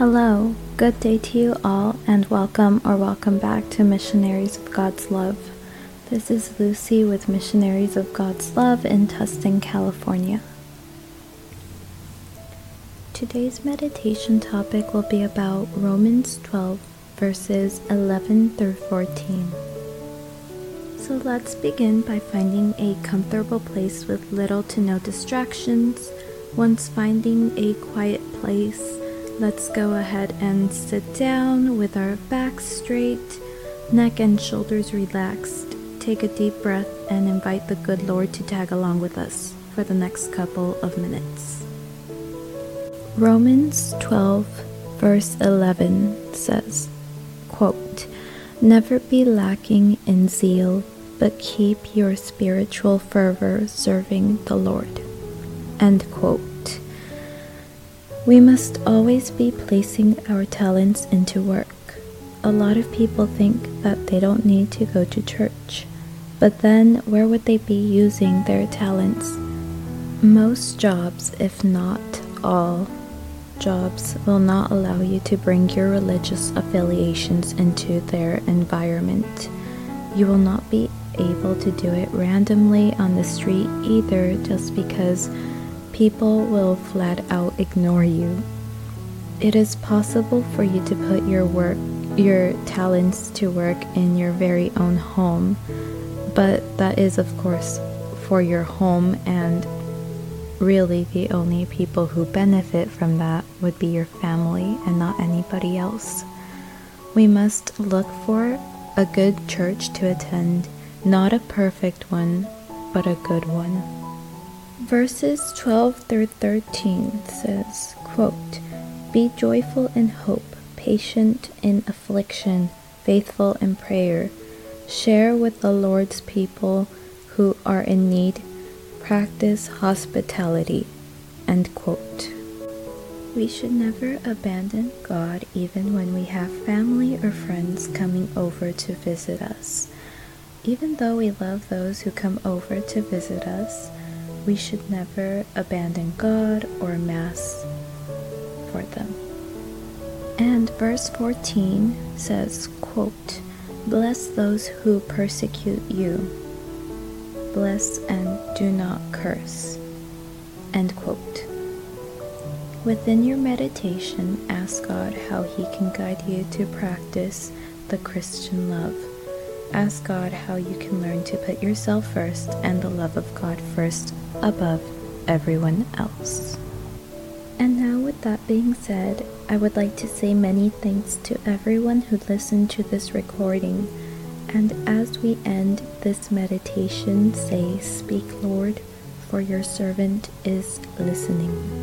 Hello, good day to you all, and welcome or welcome back to Missionaries of God's Love. This is Lucy with Missionaries of God's Love in Tustin, California. Today's meditation topic will be about Romans 12, verses 11 through 14. So let's begin by finding a comfortable place with little to no distractions. Once finding a quiet place, Let's go ahead and sit down with our backs straight, neck and shoulders relaxed. Take a deep breath and invite the good Lord to tag along with us for the next couple of minutes. Romans 12, verse 11 says, quote, Never be lacking in zeal, but keep your spiritual fervor serving the Lord. End quote. We must always be placing our talents into work. A lot of people think that they don't need to go to church, but then where would they be using their talents? Most jobs, if not all jobs, will not allow you to bring your religious affiliations into their environment. You will not be able to do it randomly on the street either just because people will flat out ignore you. It is possible for you to put your work, your talents to work in your very own home, but that is, of course, for your home, and really the only people who benefit from that would be your family and not anybody else. We must look for a good church to attend, not a perfect one, but a good one. Verses 12 through 13 says, quote, Be joyful in hope, patient in affliction, faithful in prayer. Share with the Lord's people who are in need. Practice hospitality. End quote. We should never abandon God even when we have family or friends coming over to visit us. Even though we love those who come over to visit us, we should never abandon God or Mass for them. And verse 14 says, quote, Bless those who persecute you. Bless and do not curse. End quote. Within your meditation, ask God how He can guide you to practice the Christian love. Ask God how you can learn to put yourself first and the love of God first above everyone else. And now, with that being said, I would like to say many thanks to everyone who listened to this recording. And as we end this meditation, say, Speak, Lord, for your servant is listening.